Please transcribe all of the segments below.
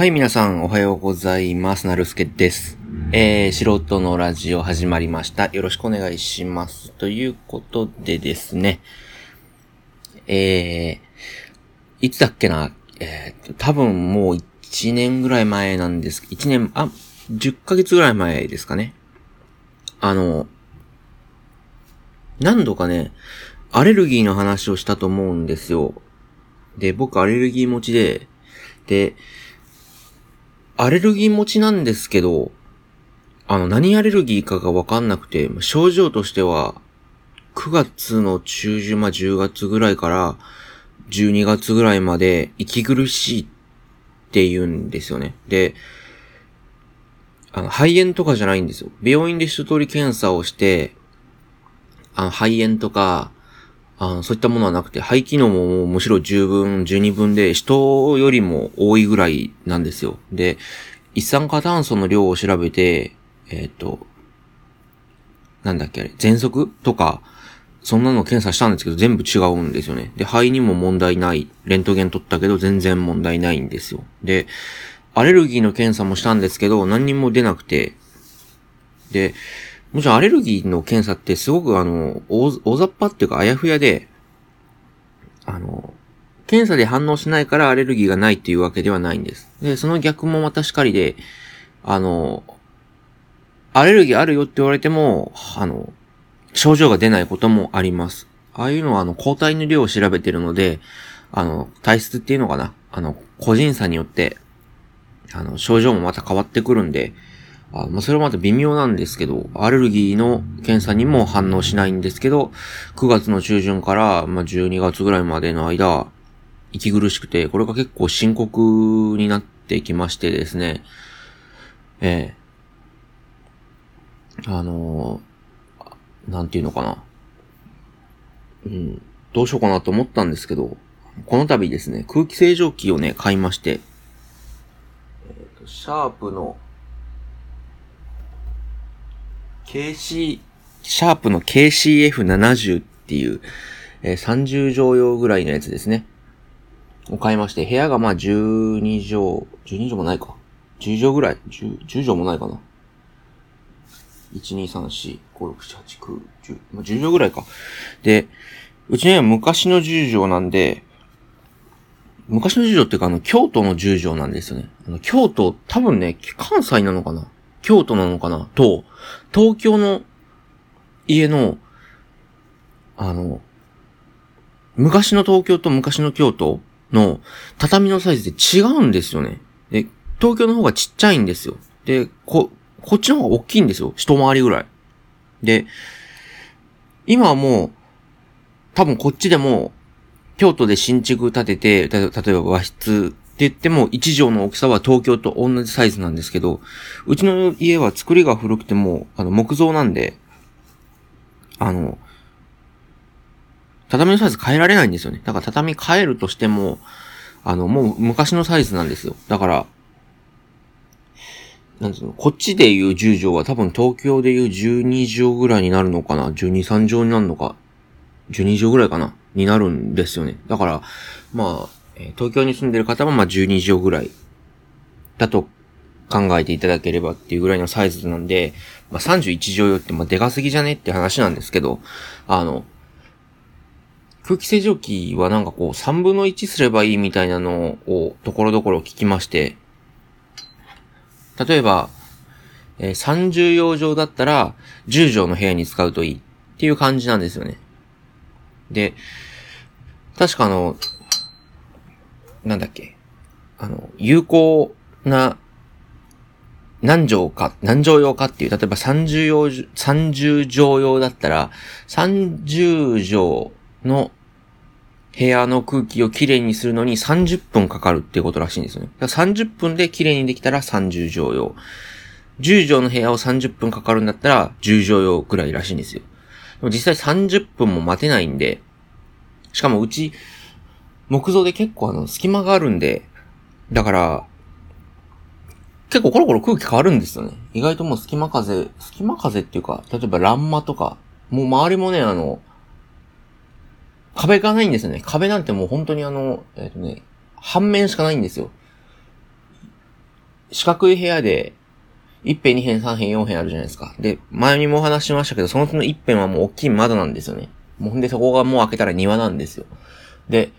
はい、皆さん、おはようございます。なるすけです。えー、素人のラジオ始まりました。よろしくお願いします。ということでですね、えー、いつだっけな、えー、多分もう1年ぐらい前なんです。1年、あ、10ヶ月ぐらい前ですかね。あの、何度かね、アレルギーの話をしたと思うんですよ。で、僕アレルギー持ちで、で、アレルギー持ちなんですけど、あの、何アレルギーかがわかんなくて、症状としては、9月の中旬、まあ、10月ぐらいから12月ぐらいまで息苦しいって言うんですよね。で、あの、肺炎とかじゃないんですよ。病院で一通り検査をして、あの、肺炎とか、あの、そういったものはなくて、肺機能もむしろ十分、十二分で、人よりも多いぐらいなんですよ。で、一酸化炭素の量を調べて、えっ、ー、と、なんだっけあれ、喘息とか、そんなの検査したんですけど、全部違うんですよね。で、肺にも問題ない。レントゲン取ったけど、全然問題ないんですよ。で、アレルギーの検査もしたんですけど、何にも出なくて、で、もちろんアレルギーの検査ってすごくあの、大雑把っていうかあやふやで、あの、検査で反応しないからアレルギーがないっていうわけではないんです。で、その逆もまたしかりで、あの、アレルギーあるよって言われても、あの、症状が出ないこともあります。ああいうのはあの、抗体の量を調べてるので、あの、体質っていうのかな。あの、個人差によって、あの、症状もまた変わってくるんで、あまあ、それはまた微妙なんですけど、アレルギーの検査にも反応しないんですけど、9月の中旬から、まあ、12月ぐらいまでの間、息苦しくて、これが結構深刻になってきましてですね、ええ。ー、あのー、なんていうのかな。うん、どうしようかなと思ったんですけど、この度ですね、空気清浄機をね、買いまして、えっ、ー、と、シャープの KC、シャープの KCF70 っていう、えー、30畳用ぐらいのやつですね。を買いまして、部屋がまあ12畳、12畳もないか。10畳ぐらい？10, 10畳もないかな。1、2、3、4、5、6、7、8、9、10、まあ、10畳ぐらいか。で、うちには昔の10畳なんで、昔の10畳っていうかあの、京都の10畳なんですよね。あの京都、多分ね、関西なのかな京都なのかな？と、東京の家の、あの、昔の東京と昔の京都の畳のサイズで違うんですよね。で、東京の方がちっちゃいんですよ。で、こ、こっちの方が大きいんですよ。一回りぐらい。で、今はもう、多分こっちでも、京都で新築建てて、例えば和室って言っても、1畳の大きさは東京と同じサイズなんですけど、うちの家は作りが古くても、あの、木造なんで、あの、畳のサイズ変えられないんですよね。だから畳変えるとしても、あの、もう昔のサイズなんですよ。だから、なんつうの、こっちで言う10畳は多分東京で言う12畳ぐらいになるのかな ?12、3畳になるのか ?12 畳ぐらいかな？になるんですよね。だから、まあ、え東京に住んでる方はまあ12畳ぐらいだと考えていただければっていうぐらいのサイズなんで、まあ、31畳用ってまあでかすぎじゃねって話なんですけど、あの、空気清浄機はなんかこう3分の1すればいいみたいなのをところどころ聞きまして、例えば、えー、30畳上だったら10畳の部屋に使うといいっていう感じなんですよね。で、確かあの、なんだっけ、あの、有効な、何畳か、何畳用かっていう、例えば30用、30畳用だったら、30畳の部屋の空気をきれいにするのに30分かかるっていうことらしいんですよね。だから30分できれいにできたら30畳用。10畳の部屋を30分かかるんだったら10畳用くらいらしいんですよ。でも実際30分も待てないんで、しかもうち、木造で結構あの、隙間があるんで、だから、結構コロコロ空気変わるんですよね。意外ともう隙間風、隙間風っていうか、例えば欄間とか、もう周りもね、あの、壁がないんですよね。壁なんてもう本当にあの、えっ、ー、とね、半面しかないんですよ。四角い部屋で、1辺、2辺、3辺、4辺あるじゃないですか。で、前にもお話しましたけど、そのうちの1辺はもう大きい窓なんですよね。もうほんで、そこがもう開けたら庭なんですよ。で、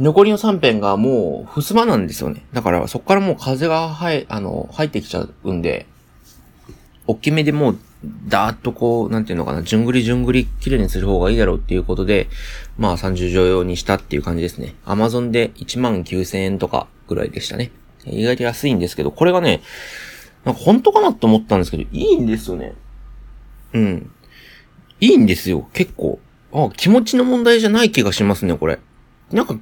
残りの3辺がもう、襖なんですよね。だから、そこからもう風が入、あの、入ってきちゃうんで、大きめでもう、だーっとこう、なんていうのかな、じゅんぐりじゅんぐり綺麗にする方がいいだろうっていうことで、まあ30畳用にしたっていう感じですね。アマゾンで19,000円とかぐらいでしたね。意外と安いんですけど、これがね、なんか本当かなと思ったんですけど、いいんですよね。うん。いいんですよ、結構。あ、気持ちの問題じゃない気がしますね、これ。なんか、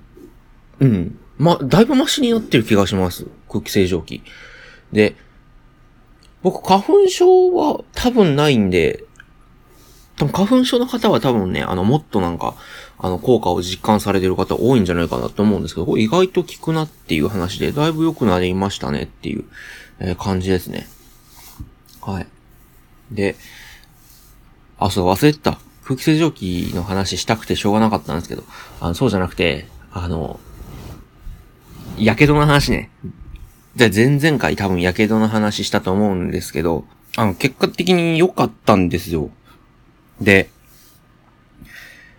うん。ま、だいぶマシになってる気がします。空気清浄機。で、僕、花粉症は多分ないんで、多分花粉症の方は多分ね、あの、もっとなんか、あの、効果を実感されてる方多いんじゃないかなと思うんですけど、意外と効くなっていう話で、だいぶ良くなりましたねっていう、えー、感じですね。はい。で、あ、そう、忘れてた。空気清浄機の話したくてしょうがなかったんですけど、あの、そうじゃなくて、あの、やけどの話ね。で、前々回多分やけどの話したと思うんですけど、あの、結果的に良かったんですよ。で、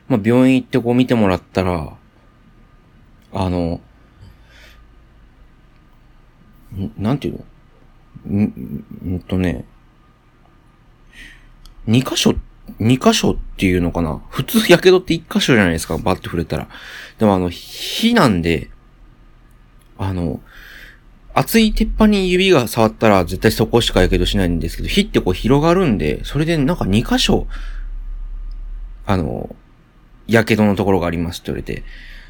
まあ、病院行ってこう見てもらったら、あの、なんていうのん、んとね、二箇所、二箇所っていうのかな普通、やけどって一箇所じゃないですか、バッて触れたら。でもあの、火なんで、あの、熱い鉄板に指が触ったら絶対そこしかやけどしないんですけど、火ってこう広がるんで、それでなんか2箇所、あの、やけどのところがありますって言われて、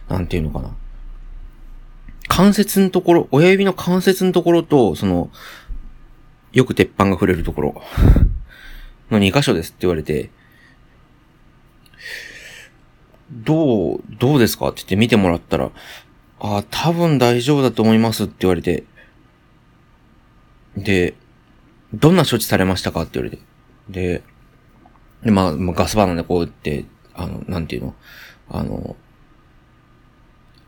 なんていうのかな。関節のところ、親指の関節のところと、その、よく鉄板が触れるところ の2箇所ですって言われて、どう、どうですかって言って見てもらったら、あ、多分大丈夫だと思いますって言われて。で、どんな処置されましたかって言われて。で、でまあ、まあ、ガスバーナーでこうやって、あの、なんていうの？あの、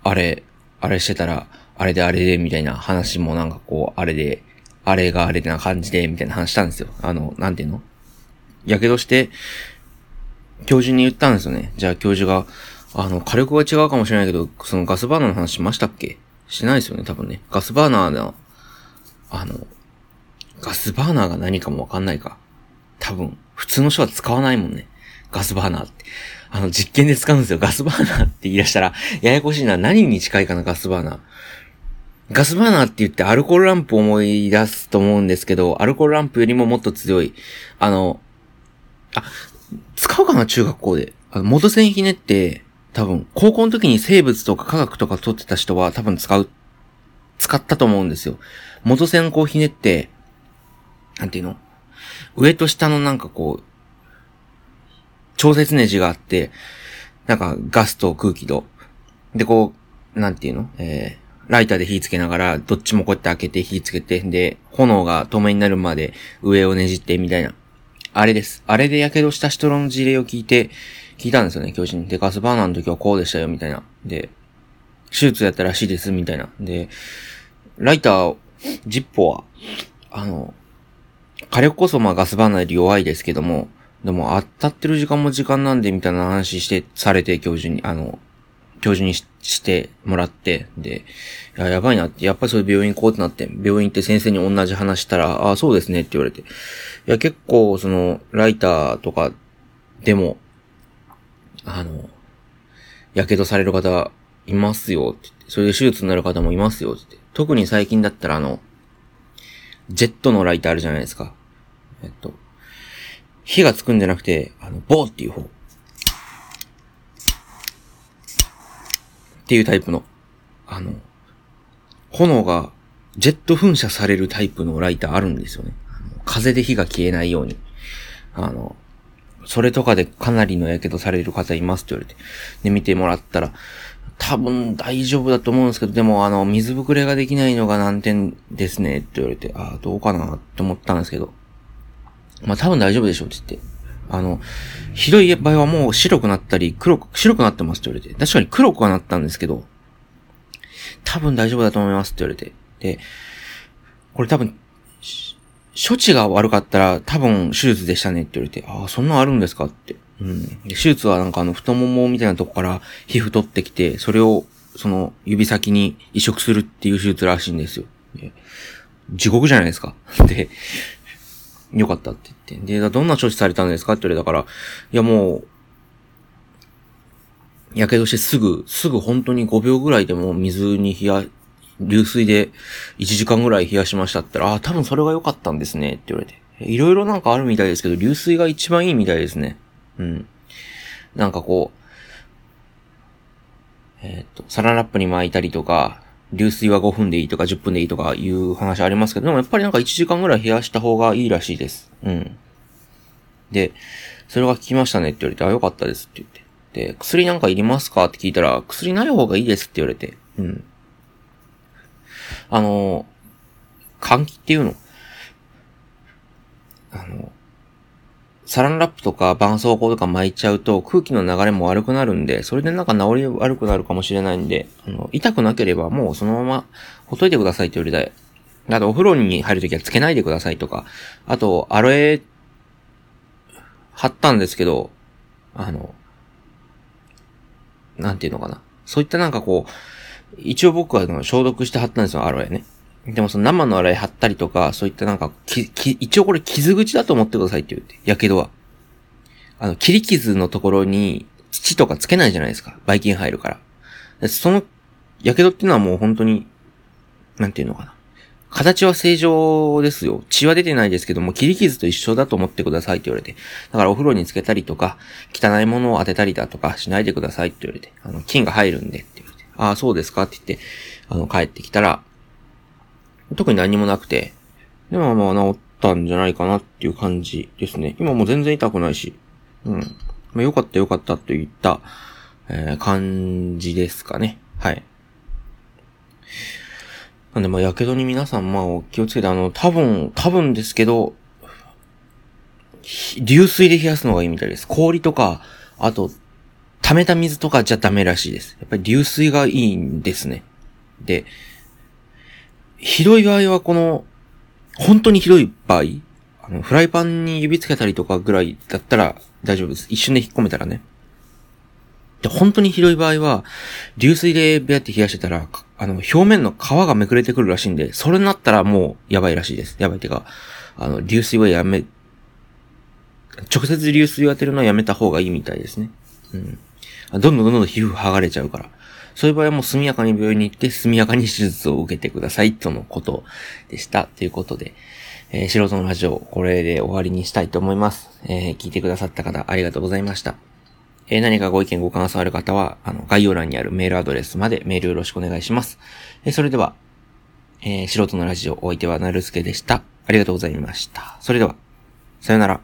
あれ、あれしてたら、あれであれで、みたいな話もなんかこう、あれで、あれがあれでな感じで、みたいな話したんですよ。あの、なんていうの？やけどして、教授に言ったんですよね。じゃあ教授が、あの、火力が違うかもしれないけど、そのガスバーナーの話しましたっけ？しないですよね、多分ね。ガスバーナーの、あの、ガスバーナーが何かもわかんないか。多分、普通の人は使わないもんね。ガスバーナーって。あの、実験で使うんですよ。ガスバーナーって言い出したら、ややこしいな。何に近いかな、ガスバーナー。ガスバーナーって言ってアルコールランプを思い出すと思うんですけど、アルコールランプよりももっと強い。あの、あ、使うかな、中学校で。あの、元線ひねって、多分、高校の時に生物とか科学とか取ってた人は多分使う、使ったと思うんですよ。元線こうひねって、なんていうの？上と下のなんかこう、調節ネジがあって、なんかガスと空気と、でこう、なんていうの？えー、ライターで火つけながら、どっちもこうやって開けて火つけて、で、炎が透明になるまで上をねじってみたいな。あれです。あれで火傷した人の事例を聞いて、聞いたんですよね、教授に。で、ガスバーナーの時はこうでしたよ、みたいな。で、手術やったらしいです、みたいな。で、ライター、ジッポは、あの、火力こそまあガスバーナーより弱いですけども、でも当たってる時間も時間なんで、みたいな話して、されて、教授に、あの、教授にしてもらって、で、や、やばいなって、やっぱりそれ病院行こうってなって、病院行って先生に同じ話したら、ああ、そうですねって言われて、いや、結構、その、ライターとかでも、あの、やけどされる方いますよってって、それで手術になる方もいますよって。特に最近だったらあの、ジェットのライターあるじゃないですか。えっと、火がつくんじゃなくて、あの、ボーっていう方。っていうタイプの、あの、炎がジェット噴射されるタイプのライターあるんですよね。風で火が消えないように。あの、それとかでかなりの火傷される方いますって言われて。で、見てもらったら、多分大丈夫だと思うんですけど、でもあの、水ぶくれができないのが難点ですねって言われて、ああ、どうかなって思ったんですけど。まあ多分大丈夫でしょうって言って。あの、ひどい場合はもう白くなったり、黒く、白くなってますって言われて。確かに黒くはなったんですけど、多分大丈夫だと思いますって言われて。で、これ多分、処置が悪かったら多分手術でしたねって言われて、ああ、そんなあるんですかって。うん。手術はなんかあの太ももみたいなとこから皮膚取ってきて、それをその指先に移植するっていう手術らしいんですよ。地獄じゃないですか。で、よかったって言って。で、どんな処置されたんですかって言われたから、いやもう、やけどしてすぐ、すぐ本当に5秒ぐらいでも水に冷や、流水で1時間ぐらい冷やしましたって言ったら、ああ、多分それが良かったんですねって言われて。いろいろなんかあるみたいですけど、流水が一番いいみたいですね。うん。なんかこう、えっ、と、サランラップに巻いたりとか、流水は5分でいいとか10分でいいとかいう話ありますけど、でもやっぱりなんか1時間ぐらい冷やした方がいいらしいです。うん。で、それが効きましたねって言われて、あ、よかったですって言って。で、薬なんかいりますか？って聞いたら、薬ない方がいいですって言われて、うん。あの、換気っていうの？あの、サランラップとか絆創膏とか巻いちゃうと空気の流れも悪くなるんで、それでなんか治り悪くなるかもしれないんで、あの、痛くなければもうそのままほっといてくださいって言われた。あとお風呂に入るときはつけないでくださいとか、あと、アロエ、貼ったんですけど、あの、なんていうのかな。そういったなんかこう、一応僕は消毒して貼ったんですよ、アロエね。でもその生の洗い貼ったりとか、そういったなんか、き、き、一応これ傷口だと思ってくださいって言って、やけどは。あの、切り傷のところに土とかつけないじゃないですか。ばい菌入るから。その、やけどっていうのはもう本当に、なんていうのかな。形は正常ですよ。血は出てないですけども、切り傷と一緒だと思ってくださいって言われて。だからお風呂につけたりとか、汚いものを当てたりだとかしないでくださいって言われて。あの、菌が入るんでって。ああ、そうですかって言って、あの、帰ってきたら、特に何もなくて、でもまあ治ったんじゃないかなっていう感じですね。今もう全然痛くないし、うん。まあよかったよかったといった、えー、感じですかね。はい。なんでまあ、やけどに皆さんまあお、気をつけて、あの、多分、多分ですけど、流水で冷やすのがいいみたいです。氷とか、あと、溜めた水とかじゃダメらしいです。やっぱり流水がいいんですね。で、ひどい場合はこの、本当にひどい場合、あの、フライパンに指つけたりとかぐらいだったら大丈夫です。一瞬で引っ込めたらね。で、本当にひどい場合は、流水でベアって冷やしてたら、あの、表面の皮がめくれてくるらしいんで、それになったらもうやばいらしいです。やばいってか、あの、流水はやめ、直接流水を当てるのはやめた方がいいみたいですね。うん。どんどんどんどん皮膚剥がれちゃうから。そういう場合はもう速やかに病院に行って速やかに手術を受けてくださいとのことでした。ということで、えー、素人のラジオ、これで終わりにしたいと思います。えー、聞いてくださった方ありがとうございました。えー、何かご意見ご感想ある方は、あの、概要欄にあるメールアドレスまでメールよろしくお願いします。え、それでは、え、素人のラジオ、お相手はなるすけでした。ありがとうございました。それでは、さよなら。